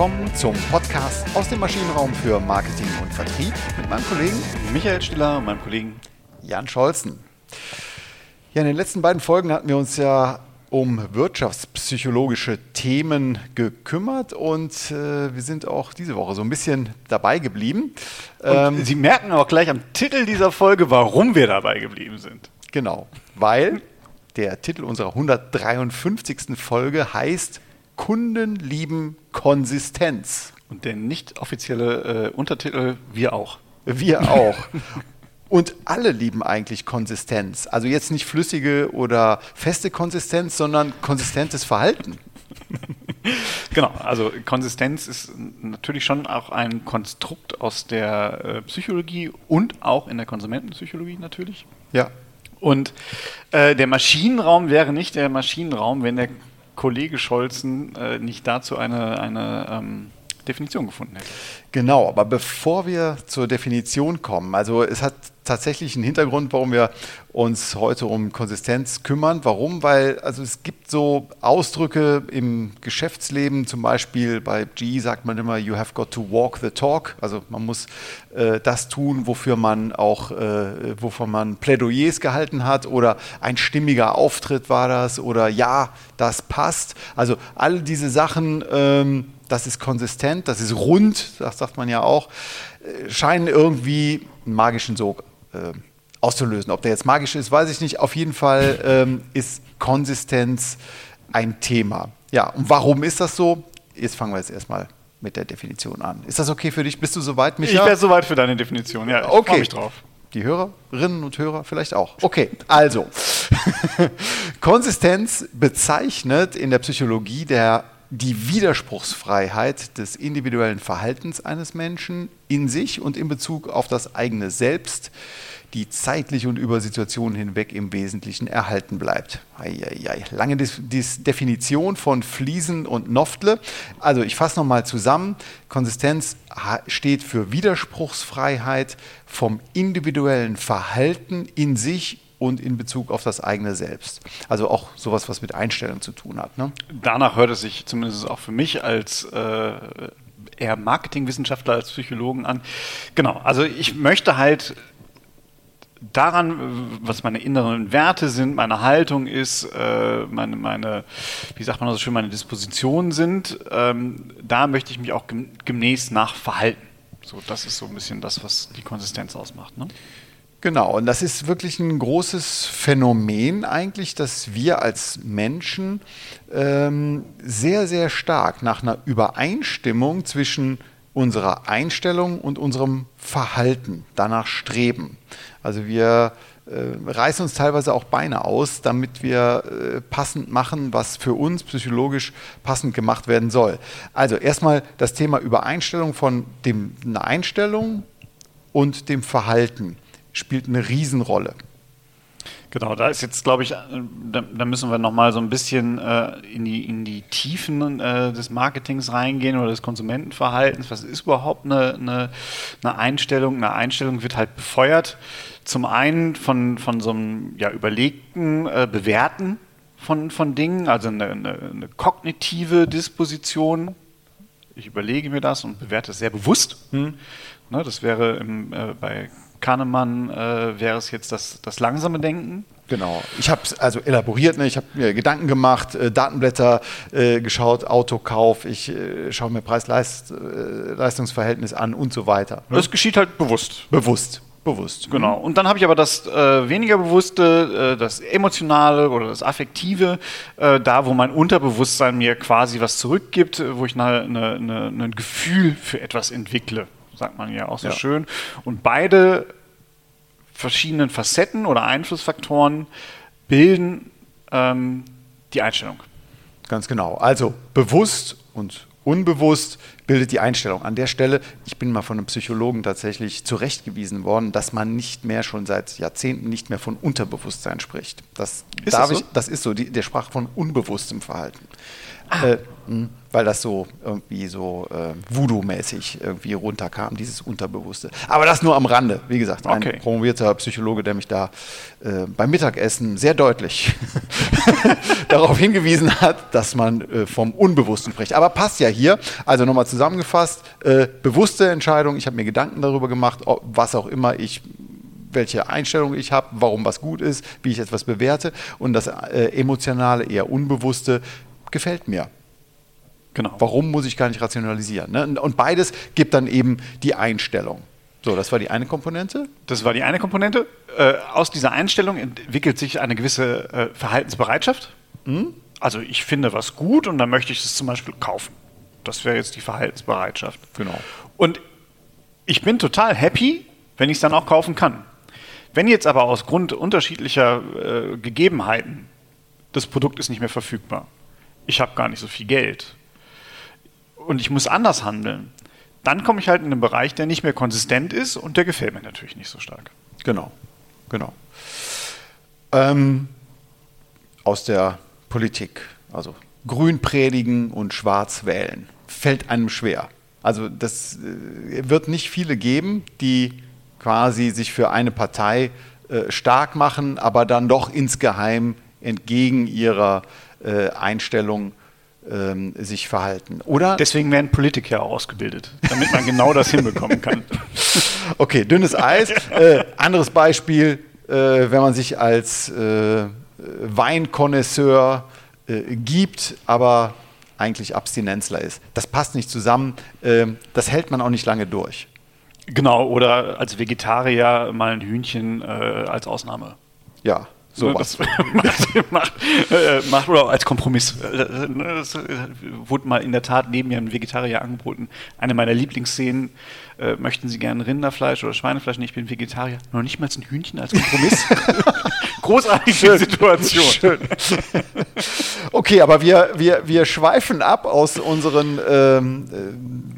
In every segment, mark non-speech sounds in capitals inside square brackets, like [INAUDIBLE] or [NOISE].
willkommen zum Podcast aus dem Maschinenraum für Marketing und Vertrieb mit meinem Kollegen Michael Stiller und meinem Kollegen Jan Scholzen. Ja, in den letzten beiden Folgen hatten wir uns ja um wirtschaftspsychologische Themen gekümmert und äh, wir sind auch diese Woche so ein bisschen dabei geblieben. Ähm, Sie merken auch gleich am Titel dieser Folge, warum wir dabei geblieben sind. Genau, weil der Titel unserer 153. Folge heißt Kunden lieben Konsistenz. Und der nicht offizielle äh, Untertitel Wir auch. Wir auch. Und alle lieben eigentlich Konsistenz. Also jetzt nicht flüssige oder feste Konsistenz, sondern konsistentes Verhalten. [LAUGHS] genau, also Konsistenz ist natürlich schon auch ein Konstrukt aus der äh, Psychologie und auch in der Konsumentenpsychologie natürlich. Ja. Und äh, der Maschinenraum wäre nicht der Maschinenraum, wenn der Kollege Scholzen äh, nicht dazu eine, eine ähm, Definition gefunden hätte. Genau, aber bevor wir zur Definition kommen, also es hat tatsächlich einen Hintergrund, warum wir uns heute um Konsistenz kümmern. Warum? Weil also es gibt so Ausdrücke im Geschäftsleben, zum Beispiel bei G sagt man immer, you have got to walk the talk. Also man muss äh, das tun, wofür man auch, äh, wovon man Plädoyers gehalten hat oder ein stimmiger Auftritt war das oder ja, das passt. Also all diese Sachen. Ähm, das ist konsistent, das ist rund, das sagt man ja auch, äh, scheinen irgendwie einen magischen Sog äh, auszulösen. Ob der jetzt magisch ist, weiß ich nicht. Auf jeden Fall ähm, ist Konsistenz ein Thema. Ja, und warum ist das so? Jetzt fangen wir jetzt erstmal mit der Definition an. Ist das okay für dich? Bist du soweit, Micha? Ich wäre soweit für deine Definition, ja. Ich okay. mich drauf. Die Hörerinnen und Hörer vielleicht auch. Okay, also. [LAUGHS] Konsistenz bezeichnet in der Psychologie der die Widerspruchsfreiheit des individuellen Verhaltens eines Menschen in sich und in Bezug auf das eigene Selbst, die zeitlich und über Situationen hinweg im Wesentlichen erhalten bleibt. Eieiei. Lange Dis Definition von Fliesen und Noftle. Also ich fasse nochmal zusammen. Konsistenz steht für Widerspruchsfreiheit vom individuellen Verhalten in sich und in Bezug auf das eigene Selbst. Also auch sowas, was mit Einstellung zu tun hat. Ne? Danach hört es sich zumindest auch für mich als äh, eher Marketingwissenschaftler als Psychologen an. Genau, also ich möchte halt daran, was meine inneren Werte sind, meine Haltung ist, äh, meine, meine, wie sagt man so schön, meine Dispositionen sind, ähm, da möchte ich mich auch gemäß nach verhalten. So, das ist so ein bisschen das, was die Konsistenz ausmacht. Ne? Genau, und das ist wirklich ein großes Phänomen eigentlich, dass wir als Menschen ähm, sehr, sehr stark nach einer Übereinstimmung zwischen unserer Einstellung und unserem Verhalten danach streben. Also wir äh, reißen uns teilweise auch Beine aus, damit wir äh, passend machen, was für uns psychologisch passend gemacht werden soll. Also erstmal das Thema Übereinstellung von dem, einer Einstellung und dem Verhalten spielt eine Riesenrolle. Genau, da ist jetzt, glaube ich, äh, da, da, müssen wir nochmal so ein bisschen äh, in, die, in die Tiefen äh, des Marketings reingehen oder des Konsumentenverhaltens. Was ist überhaupt eine, eine, eine, Einstellung? Eine Einstellung wird halt befeuert. Zum einen von, von so einem ja, überlegten äh, Bewerten von, von Dingen, also eine, eine, eine kognitive Disposition. Ich überlege mir das und bewerte es sehr bewusst. Hm. Ne, das wäre im, äh, bei Kahnemann äh, wäre es jetzt das, das langsame Denken. Genau. Ich habe es also elaboriert, ne? ich habe mir Gedanken gemacht, äh, Datenblätter äh, geschaut, Autokauf, ich äh, schaue mir Preis-Leistungsverhältnis äh, an und so weiter. Ne? Das geschieht halt bewusst. Bewusst. Bewusst. Genau. Und dann habe ich aber das äh, weniger bewusste, das emotionale oder das affektive, da wo mein Unterbewusstsein mir quasi was zurückgibt, wo ich eine, eine, eine, ein Gefühl für etwas entwickle sagt man ja auch so ja. schön. Und beide verschiedenen Facetten oder Einflussfaktoren bilden ähm, die Einstellung. Ganz genau. Also bewusst und unbewusst bildet die Einstellung. An der Stelle, ich bin mal von einem Psychologen tatsächlich zurechtgewiesen worden, dass man nicht mehr schon seit Jahrzehnten nicht mehr von Unterbewusstsein spricht. Das, ist das, so? Ich, das ist so, die, der sprach von unbewusstem Verhalten. Ah. Äh, hm, weil das so irgendwie so äh, Voodoo-mäßig irgendwie runterkam, dieses Unterbewusste. Aber das nur am Rande. Wie gesagt, ein okay. promovierter Psychologe, der mich da äh, beim Mittagessen sehr deutlich [LAUGHS] darauf hingewiesen hat, dass man äh, vom Unbewussten spricht. Aber passt ja hier. Also nochmal zusammengefasst, äh, bewusste Entscheidung. Ich habe mir Gedanken darüber gemacht, ob, was auch immer ich welche Einstellung ich habe, warum was gut ist, wie ich etwas bewerte. Und das äh, emotionale, eher unbewusste gefällt mir. Genau. Warum muss ich gar nicht rationalisieren? Ne? Und beides gibt dann eben die Einstellung. So, das war die eine Komponente. Das war die eine Komponente. Äh, aus dieser Einstellung entwickelt sich eine gewisse äh, Verhaltensbereitschaft. Mhm. Also ich finde was gut und dann möchte ich es zum Beispiel kaufen. Das wäre jetzt die Verhaltensbereitschaft. Genau. Und ich bin total happy, wenn ich es dann auch kaufen kann. Wenn jetzt aber aus Grund unterschiedlicher äh, Gegebenheiten das Produkt ist nicht mehr verfügbar, ich habe gar nicht so viel Geld und ich muss anders handeln, dann komme ich halt in einen Bereich, der nicht mehr konsistent ist und der gefällt mir natürlich nicht so stark. Genau, genau. Ähm, aus der Politik, also grün predigen und schwarz wählen, fällt einem schwer. Also das äh, wird nicht viele geben, die quasi sich für eine Partei äh, stark machen, aber dann doch insgeheim entgegen ihrer äh, Einstellung ähm, sich verhalten. Oder Deswegen werden Politiker auch ausgebildet, damit man genau das hinbekommen kann. [LAUGHS] Okay, dünnes Eis. Äh, anderes Beispiel, äh, wenn man sich als äh, Weinkonnoisseur äh, gibt, aber eigentlich Abstinenzler ist. Das passt nicht zusammen. Ähm, das hält man auch nicht lange durch. Genau, oder als Vegetarier mal ein Hühnchen äh, als Ausnahme. Ja, so was. [LAUGHS] macht, äh, macht, oder als Kompromiss. Das äh, wurde mal in der Tat neben mir ein Vegetarier angeboten. Eine meiner Lieblingsszenen. Äh, möchten Sie gerne Rinderfleisch oder Schweinefleisch? Nee, ich bin Vegetarier. Noch nicht mal ein Hühnchen als Kompromiss. [LAUGHS] Großartige Schön. Situation. Schön. Okay, aber wir, wir, wir schweifen ab aus unseren ähm,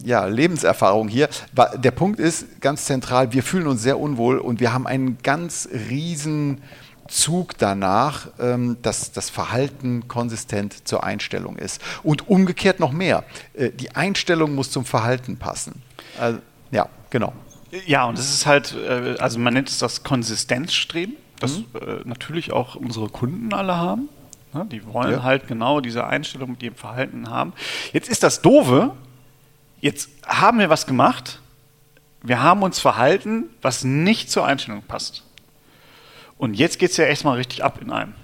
äh, ja, Lebenserfahrungen hier. Der Punkt ist ganz zentral, wir fühlen uns sehr unwohl und wir haben einen ganz riesen Zug danach, ähm, dass das Verhalten konsistent zur Einstellung ist. Und umgekehrt noch mehr. Äh, die Einstellung muss zum Verhalten passen. Also, ja, genau. Ja, und das ist halt, äh, also man nennt es das Konsistenzstreben, das mhm. äh, natürlich auch unsere Kunden alle haben. Die wollen ja. halt genau diese Einstellung mit ihrem Verhalten haben. Jetzt ist das Doofe, jetzt haben wir was gemacht, wir haben uns verhalten, was nicht zur Einstellung passt. Und jetzt geht es ja echt mal richtig ab in einem.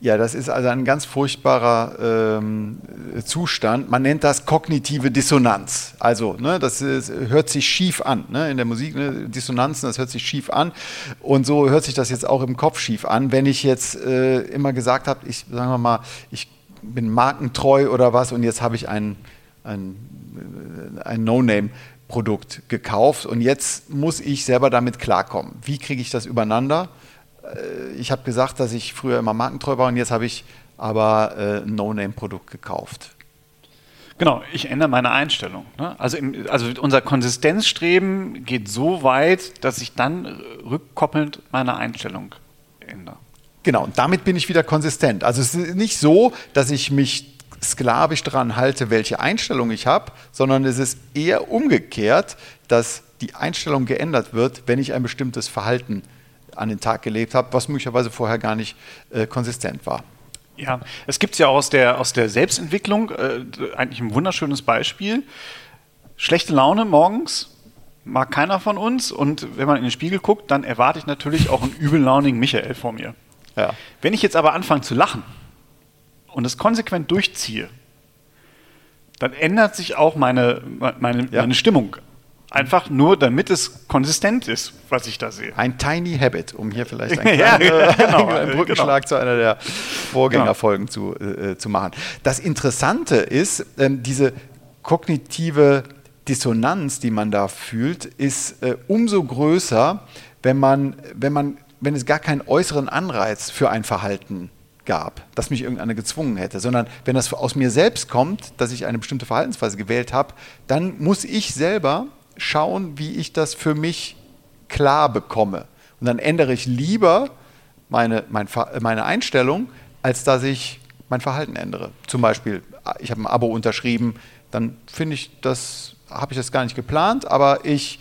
Ja, das ist also ein ganz furchtbarer ähm, Zustand. Man nennt das kognitive Dissonanz. Also, ne, das ist, hört sich schief an. Ne? In der Musik, ne, Dissonanzen, das hört sich schief an. Und so hört sich das jetzt auch im Kopf schief an. Wenn ich jetzt äh, immer gesagt habe, ich sagen wir mal, ich bin markentreu oder was und jetzt habe ich ein, ein, äh, ein No-Name-Produkt gekauft und jetzt muss ich selber damit klarkommen. Wie kriege ich das übereinander? Äh, ich habe gesagt, dass ich früher immer markentreu war und jetzt habe ich aber äh, ein No-Name-Produkt gekauft. Genau, ich ändere meine Einstellung. Ne? Also, im, also unser Konsistenzstreben geht so weit, dass ich dann rückkoppelnd meine Einstellung ändere. Genau, und damit bin ich wieder konsistent. Also es ist nicht so, dass ich mich sklavisch daran halte, welche Einstellung ich habe, sondern es ist eher umgekehrt, dass die Einstellung geändert wird, wenn ich ein bestimmtes Verhalten an den Tag gelegt habe, was möglicherweise vorher gar nicht äh, konsistent war. Ja, es gibt es ja aus der, aus der Selbstentwicklung äh, eigentlich ein wunderschönes Beispiel. Schlechte Laune morgens mag keiner von uns und wenn man in den Spiegel guckt, dann erwarte ich natürlich auch einen übellaunigen Michael vor mir. Ja. Wenn ich jetzt aber anfange zu lachen und es konsequent durchziehe, dann ändert sich auch meine, meine, ja. meine Stimmung Einfach nur, damit es konsistent ist, was ich da sehe. Ein Tiny Habit, um hier vielleicht [LAUGHS] einen, kleinen, ja, [LAUGHS] genau, [LAUGHS] einen Brückenschlag genau. zu einer der Vorgängerfolgen genau. zu, äh, zu machen. Das Interessante ist, ähm, diese kognitive Dissonanz, die man da fühlt, ist äh, umso größer, wenn man, wenn man, wenn es gar keinen äußeren Anreiz für ein Verhalten gab, dass mich irgendeiner gezwungen hätte, sondern wenn das aus mir selbst kommt, dass ich eine bestimmte Verhaltensweise gewählt habe, dann muss ich selber schauen, wie ich das für mich klar bekomme. Und dann ändere ich lieber meine, mein, meine Einstellung, als dass ich mein Verhalten ändere. Zum Beispiel, ich habe ein Abo unterschrieben, dann finde ich das, habe ich das gar nicht geplant, aber ich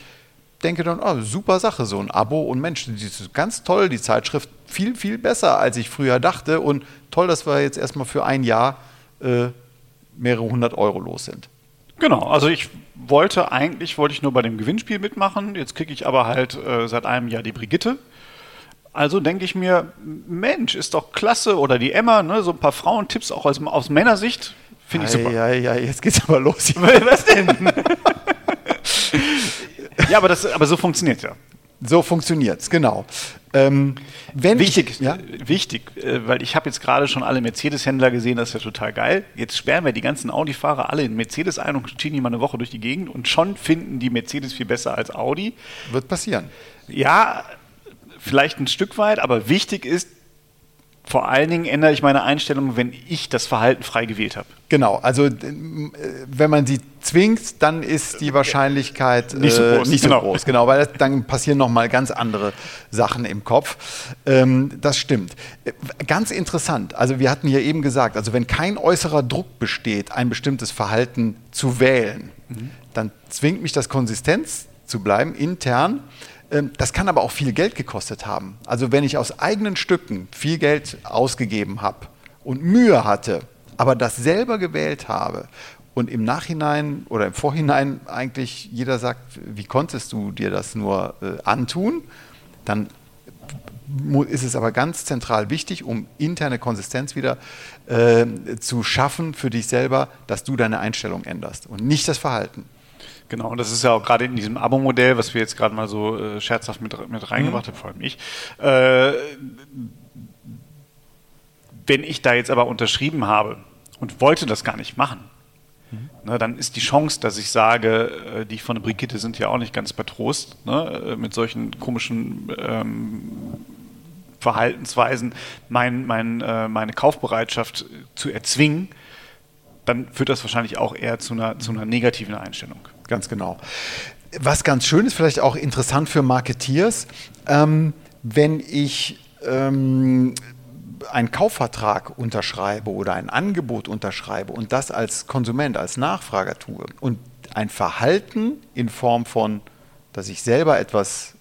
denke dann, oh, super Sache, so ein Abo und Mensch, das ist ganz toll, die Zeitschrift, viel, viel besser, als ich früher dachte und toll, dass wir jetzt erstmal für ein Jahr äh, mehrere hundert Euro los sind. Genau, also ich wollte eigentlich, wollte ich nur bei dem Gewinnspiel mitmachen, jetzt kriege ich aber halt äh, seit einem Jahr die Brigitte. Also denke ich mir, Mensch, ist doch klasse, oder die Emma, ne, so ein paar Frauentipps auch aus, aus Männersicht, finde ich super. Ja, ja, jetzt geht's aber los. [LAUGHS] [LAUGHS] Was denn? ja, aber, das, aber so funktioniert ja. So funktioniert es, genau. Ähm, wichtig, ich, ja? wichtig, äh, weil ich habe jetzt gerade schon alle Mercedes-Händler gesehen, das ist ja total geil. Jetzt sperren wir die ganzen Audi-Fahrer alle in Mercedes ein und schieben die mal eine Woche durch die Gegend und schon finden die Mercedes viel besser als Audi. Wird passieren. Ja, vielleicht ein Stück weit, aber wichtig ist, vor allen Dingen ändere ich meine Einstellung, wenn ich das Verhalten frei gewählt habe. Genau, also äh, wenn man sie zwingt, dann ist die Wahrscheinlichkeit nicht so äh, groß, nicht so genau. groß genau, weil dann passieren nochmal ganz andere Sachen im Kopf. Ähm, das stimmt. Äh, ganz interessant, also wir hatten hier eben gesagt, also wenn kein äußerer Druck besteht, ein bestimmtes Verhalten zu wählen, mhm. dann zwingt mich das Konsistenz zu bleiben, intern. Ähm, das kann aber auch viel Geld gekostet haben. Also wenn ich aus eigenen Stücken viel Geld ausgegeben habe und Mühe hatte, aber das selber gewählt habe und im Nachhinein oder im Vorhinein eigentlich jeder sagt, wie konntest du dir das nur äh, antun, dann ist es aber ganz zentral wichtig, um interne Konsistenz wieder äh, zu schaffen für dich selber, dass du deine Einstellung änderst und nicht das Verhalten. Genau, und das ist ja auch gerade in diesem Abo-Modell, was wir jetzt gerade mal so äh, scherzhaft mit, mit reingebracht mhm. haben, vor allem ich. Äh, wenn ich da jetzt aber unterschrieben habe und wollte das gar nicht machen, mhm. ne, dann ist die Chance, dass ich sage, äh, die von der Brigitte sind ja auch nicht ganz bei Trost, ne, äh, mit solchen komischen ähm, Verhaltensweisen mein, mein, äh, meine Kaufbereitschaft zu erzwingen, dann führt das wahrscheinlich auch eher zu einer, zu einer negativen Einstellung. Ganz genau. Was ganz schön ist, vielleicht auch interessant für Marketeers, ähm, wenn ich ähm, einen Kaufvertrag unterschreibe oder ein Angebot unterschreibe und das als Konsument, als Nachfrager tue und ein Verhalten in Form von, dass ich selber etwas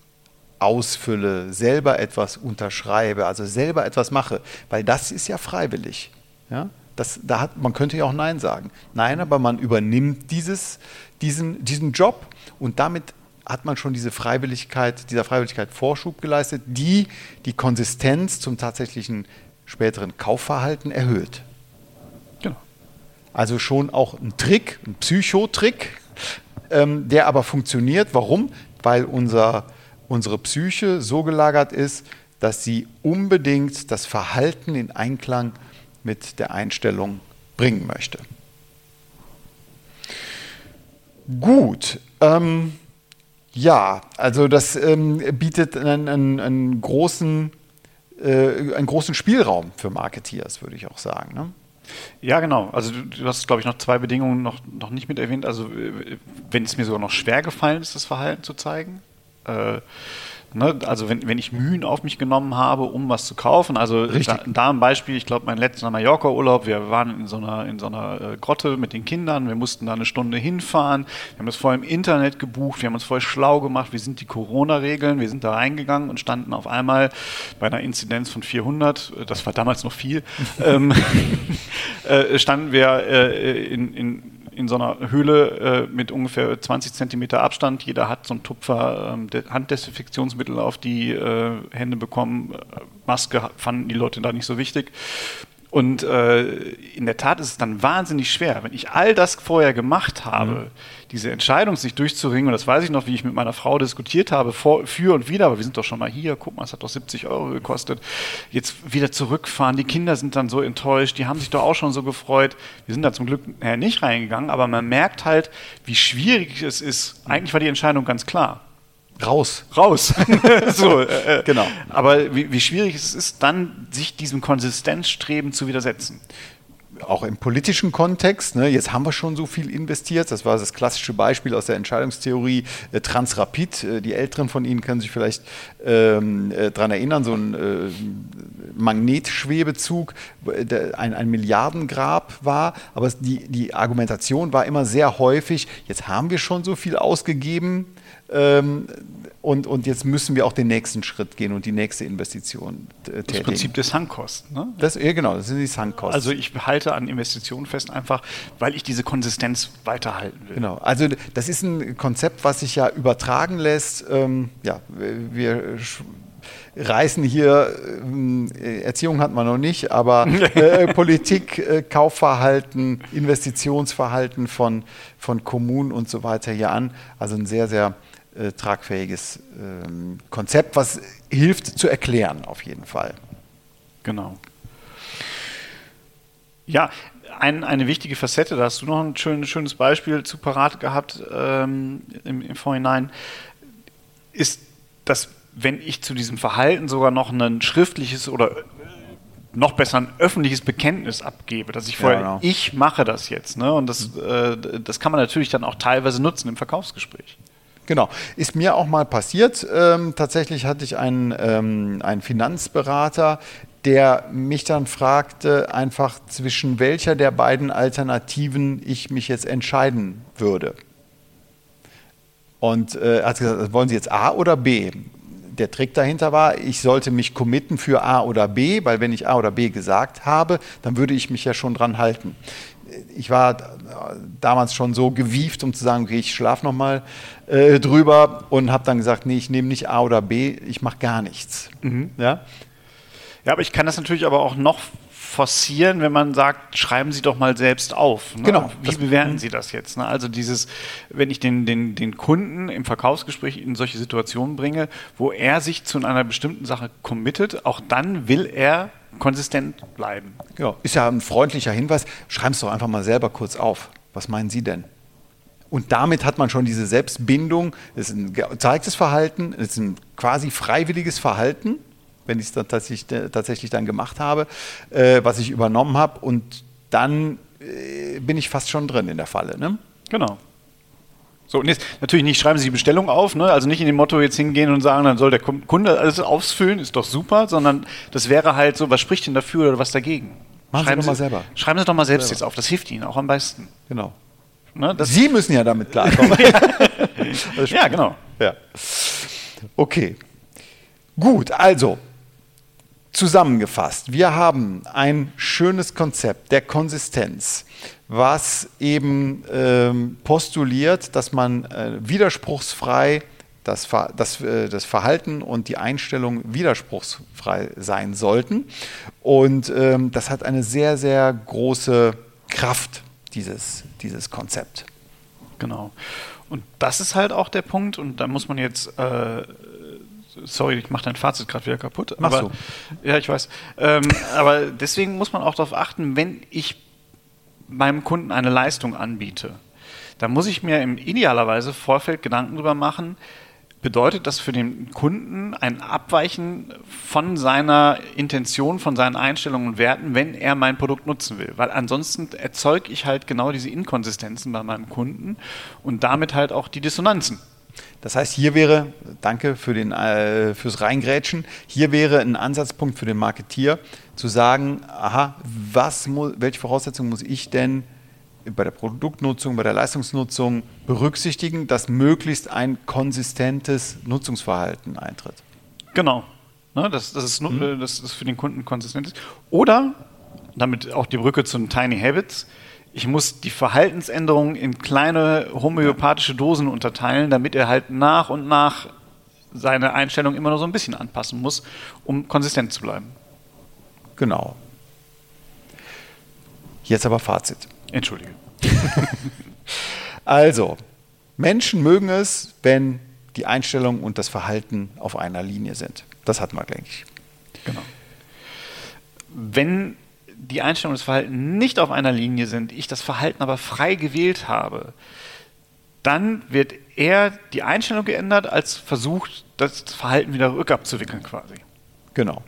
ausfülle, selber etwas unterschreibe, also selber etwas mache, weil das ist ja freiwillig. Ja? Das, da hat, man könnte ja auch Nein sagen. Nein, aber man übernimmt dieses, diesen, diesen Job und damit hat man schon diese Freiwilligkeit, dieser Freiwilligkeit Vorschub geleistet, die die Konsistenz zum tatsächlichen späteren Kaufverhalten erhöht. Genau. Also schon auch ein Trick, ein Psychotrick, ähm, der aber funktioniert. Warum? Weil unser, unsere Psyche so gelagert ist, dass sie unbedingt das Verhalten in Einklang mit der Einstellung bringen möchte. Gut. Ähm, ja, also das ähm, bietet einen, einen, einen großen, äh, einen großen Spielraum für Marketeers, würde ich auch sagen. Ne? Ja, genau. Also du, du hast, glaube ich, noch zwei Bedingungen noch, noch nicht mit erwähnt. Also äh, wenn es mir sogar noch schwer gefallen ist, das Verhalten zu zeigen. Äh, Ne, also wenn, wenn ich Mühen auf mich genommen habe, um was zu kaufen, also da, da, ein Beispiel, ich glaube mein letzter Mallorca-Urlaub, wir waren in so einer, in so einer äh, Grotte mit den Kindern, wir mussten da eine Stunde hinfahren, wir haben das vorher im Internet gebucht, wir haben uns voll schlau gemacht, wie sind die Corona-Regeln, wir sind da reingegangen und standen auf einmal bei einer Inzidenz von 400, äh, das war damals noch viel, [LAUGHS] ähm, [LAUGHS] äh, standen wir äh, in, in in so einer Höhle äh, mit ungefähr 20 Zentimeter Abstand. Jeder hat so ein Tupfer ähm, Handdesinfektionsmittel auf die äh, Hände bekommen. Äh, Maske fanden die Leute da nicht so wichtig. Und äh, in der Tat ist es dann wahnsinnig schwer, wenn ich all das vorher gemacht habe, mhm. Diese Entscheidung sich durchzuringen, und das weiß ich noch, wie ich mit meiner Frau diskutiert habe, vor, für und wieder, aber wir sind doch schon mal hier, guck mal, es hat doch 70 Euro gekostet, jetzt wieder zurückfahren, die Kinder sind dann so enttäuscht, die haben sich doch auch schon so gefreut, wir sind da zum Glück äh, nicht reingegangen, aber man merkt halt, wie schwierig es ist, eigentlich war die Entscheidung ganz klar. raus. Raus. [LAUGHS] so, äh, genau. Aber wie, wie schwierig es ist, dann sich diesem Konsistenzstreben zu widersetzen auch im politischen Kontext, ne, jetzt haben wir schon so viel investiert, das war das klassische Beispiel aus der Entscheidungstheorie äh, Transrapid, äh, die Älteren von Ihnen können sich vielleicht ähm, äh, daran erinnern, so ein äh, Magnetschwebezug, der ein, ein Milliardengrab war, aber die, die Argumentation war immer sehr häufig, jetzt haben wir schon so viel ausgegeben, ähm, und, und jetzt müssen wir auch den nächsten Schritt gehen und die nächste Investition äh, tätigen. Das Prinzip des Sankkosten. Ne? Das, ja, genau, das sind die Sankkosten. Also ich halte an Investitionen fest, einfach weil ich diese Konsistenz weiterhalten will. Genau, also das ist ein Konzept, was sich ja übertragen lässt. Ähm, ja, wir reißen hier, äh, Erziehung hat man noch nicht, aber [LAUGHS] äh, Politik, äh, Kaufverhalten, Investitionsverhalten von, von Kommunen und so weiter hier an. Also ein sehr, sehr äh, tragfähiges ähm, Konzept, was hilft zu erklären, auf jeden Fall. Genau. Ja, ein, eine wichtige Facette, da hast du noch ein schön, schönes Beispiel zu parat gehabt ähm, im, im Vorhinein, ist, dass wenn ich zu diesem Verhalten sogar noch ein schriftliches oder noch besser ein öffentliches Bekenntnis abgebe, dass ich vorher, ja, genau. ich mache das jetzt. Ne? Und das, äh, das kann man natürlich dann auch teilweise nutzen im Verkaufsgespräch. Genau, ist mir auch mal passiert. Ähm, tatsächlich hatte ich einen, ähm, einen Finanzberater, der mich dann fragte, einfach zwischen welcher der beiden Alternativen ich mich jetzt entscheiden würde. Und äh, hat gesagt, wollen Sie jetzt A oder B? Der Trick dahinter war, ich sollte mich committen für A oder B, weil wenn ich A oder B gesagt habe, dann würde ich mich ja schon dran halten ich war damals schon so gewieft, um zu sagen, okay, ich schlafe nochmal äh, drüber und habe dann gesagt, nee, ich nehme nicht A oder B, ich mache gar nichts. Mhm. Ja? ja, aber ich kann das natürlich aber auch noch forcieren, wenn man sagt, schreiben Sie doch mal selbst auf. Ne? Genau. Wie bewerten Sie das jetzt? Ne? Also dieses, wenn ich den, den, den Kunden im Verkaufsgespräch in solche Situationen bringe, wo er sich zu einer bestimmten Sache committet, auch dann will er konsistent bleiben. Ja, ist ja ein freundlicher Hinweis. Schreiben es doch einfach mal selber kurz auf. Was meinen Sie denn? Und damit hat man schon diese Selbstbindung. Es ist ein gezeigtes Verhalten, es ist ein quasi freiwilliges Verhalten, wenn ich es dann tatsächlich, tatsächlich, dann gemacht habe, äh, was ich übernommen habe. Und dann äh, bin ich fast schon drin in der Falle. Ne? Genau. So, und jetzt natürlich nicht schreiben Sie die Bestellung auf, ne? also nicht in dem Motto jetzt hingehen und sagen, dann soll der Kunde alles ausfüllen, ist doch super, sondern das wäre halt so, was spricht denn dafür oder was dagegen? Machen schreiben Sie doch mal selber. Schreiben Sie doch mal selbst selber. jetzt auf, das hilft Ihnen auch am besten. Genau. Ne, Sie müssen ja damit klarkommen. [LAUGHS] [LAUGHS] ja, genau. Ja. Okay. Gut, also zusammengefasst, wir haben ein schönes Konzept der Konsistenz was eben ähm, postuliert, dass man äh, widerspruchsfrei das, das, äh, das Verhalten und die Einstellung widerspruchsfrei sein sollten. Und ähm, das hat eine sehr, sehr große Kraft, dieses, dieses Konzept. Genau. Und das ist halt auch der Punkt, und da muss man jetzt äh, sorry, ich mache dein Fazit gerade wieder kaputt. Machst aber, du. Ja, ich weiß. Ähm, aber deswegen muss man auch darauf achten, wenn ich meinem Kunden eine Leistung anbiete, dann muss ich mir im idealerweise Vorfeld Gedanken darüber machen, bedeutet das für den Kunden ein Abweichen von seiner Intention, von seinen Einstellungen und Werten, wenn er mein Produkt nutzen will. Weil ansonsten erzeuge ich halt genau diese Inkonsistenzen bei meinem Kunden und damit halt auch die Dissonanzen. Das heißt, hier wäre, danke für den, äh, fürs Reingrätschen, hier wäre ein Ansatzpunkt für den Marketier zu sagen, aha, was muss, welche Voraussetzungen muss ich denn bei der Produktnutzung, bei der Leistungsnutzung berücksichtigen, dass möglichst ein konsistentes Nutzungsverhalten eintritt. Genau. Ne, dass, dass, es, mhm. dass es für den Kunden konsistent ist. Oder, damit auch die Brücke zu den Tiny Habits, ich muss die Verhaltensänderungen in kleine homöopathische Dosen unterteilen, damit er halt nach und nach seine Einstellung immer nur so ein bisschen anpassen muss, um konsistent zu bleiben. Genau. Jetzt aber Fazit. Entschuldige. [LAUGHS] also, Menschen mögen es, wenn die Einstellung und das Verhalten auf einer Linie sind. Das hat man, denke ich. Genau. Wenn die Einstellung und das Verhalten nicht auf einer Linie sind, ich das Verhalten aber frei gewählt habe, dann wird eher die Einstellung geändert, als versucht, das Verhalten wieder rückabzuwickeln quasi. Genau.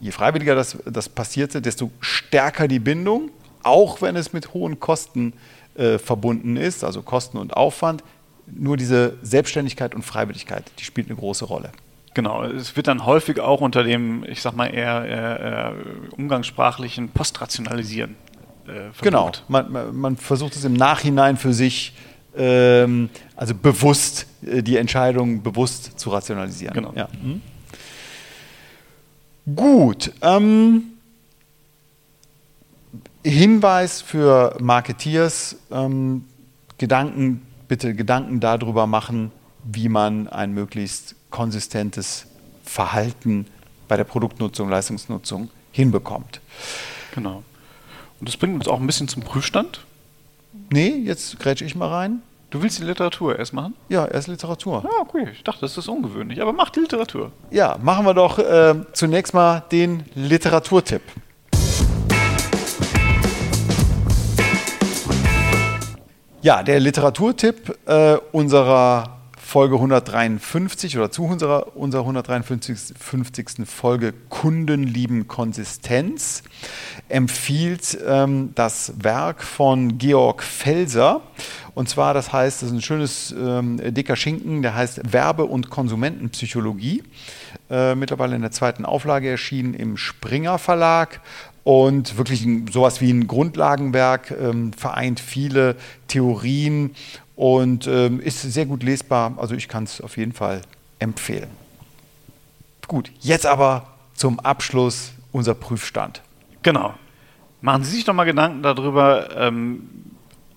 Je freiwilliger das, das passierte, desto stärker die Bindung, auch wenn es mit hohen Kosten äh, verbunden ist, also Kosten und Aufwand. Nur diese Selbstständigkeit und Freiwilligkeit, die spielt eine große Rolle. Genau, es wird dann häufig auch unter dem, ich sag mal, eher, eher, umgangssprachlichen Postrationalisieren äh, Genau, man, man, man, versucht es im Nachhinein für sich, ähm, also bewusst, äh, die Entscheidung bewusst zu rationalisieren. Genau. Ja. Mhm. Gut. Ähm, Hinweis für Marketeers, ähm, Gedanken, bitte Gedanken darüber machen, wie man ein möglichst konsistentes Verhalten bei der Produktnutzung, Leistungsnutzung hinbekommt. Genau. Und das bringt uns auch ein bisschen zum Prüfstand. Nee, jetzt grätsche ich mal rein. Du willst die Literatur erst machen? Ja, erst Literatur. Ja, okay. Ich dachte, das ist ungewöhnlich. Aber mach die Literatur. Ja, machen wir doch äh, zunächst mal den Literaturtipp. Ja, der Literaturtipp äh, unserer Folge 153 oder zu unserer, unserer 153. Folge Kunden lieben Konsistenz empfiehlt ähm, das Werk von Georg Felser. Und zwar, das heißt, das ist ein schönes ähm, dicker Schinken, der heißt Werbe- und Konsumentenpsychologie. Äh, mittlerweile in der zweiten Auflage erschienen im Springer Verlag und wirklich ein, sowas wie ein Grundlagenwerk, ähm, vereint viele Theorien und ähm, ist sehr gut lesbar. Also ich kann es auf jeden Fall empfehlen. Gut, jetzt aber zum Abschluss unser Prüfstand. Genau. Machen Sie sich doch mal Gedanken darüber, ähm,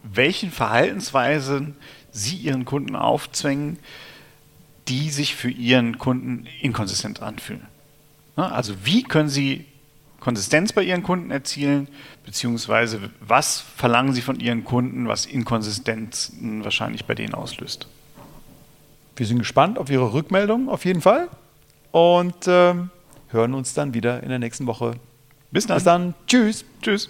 welchen Verhaltensweisen Sie Ihren Kunden aufzwängen, die sich für Ihren Kunden inkonsistent anfühlen. Also wie können Sie Konsistenz bei Ihren Kunden erzielen, beziehungsweise was verlangen Sie von Ihren Kunden, was Inkonsistenzen wahrscheinlich bei denen auslöst? Wir sind gespannt auf Ihre Rückmeldung auf jeden Fall und ähm, hören uns dann wieder in der nächsten Woche. Bis dann. Bis dann. Tschüss. Tschüss.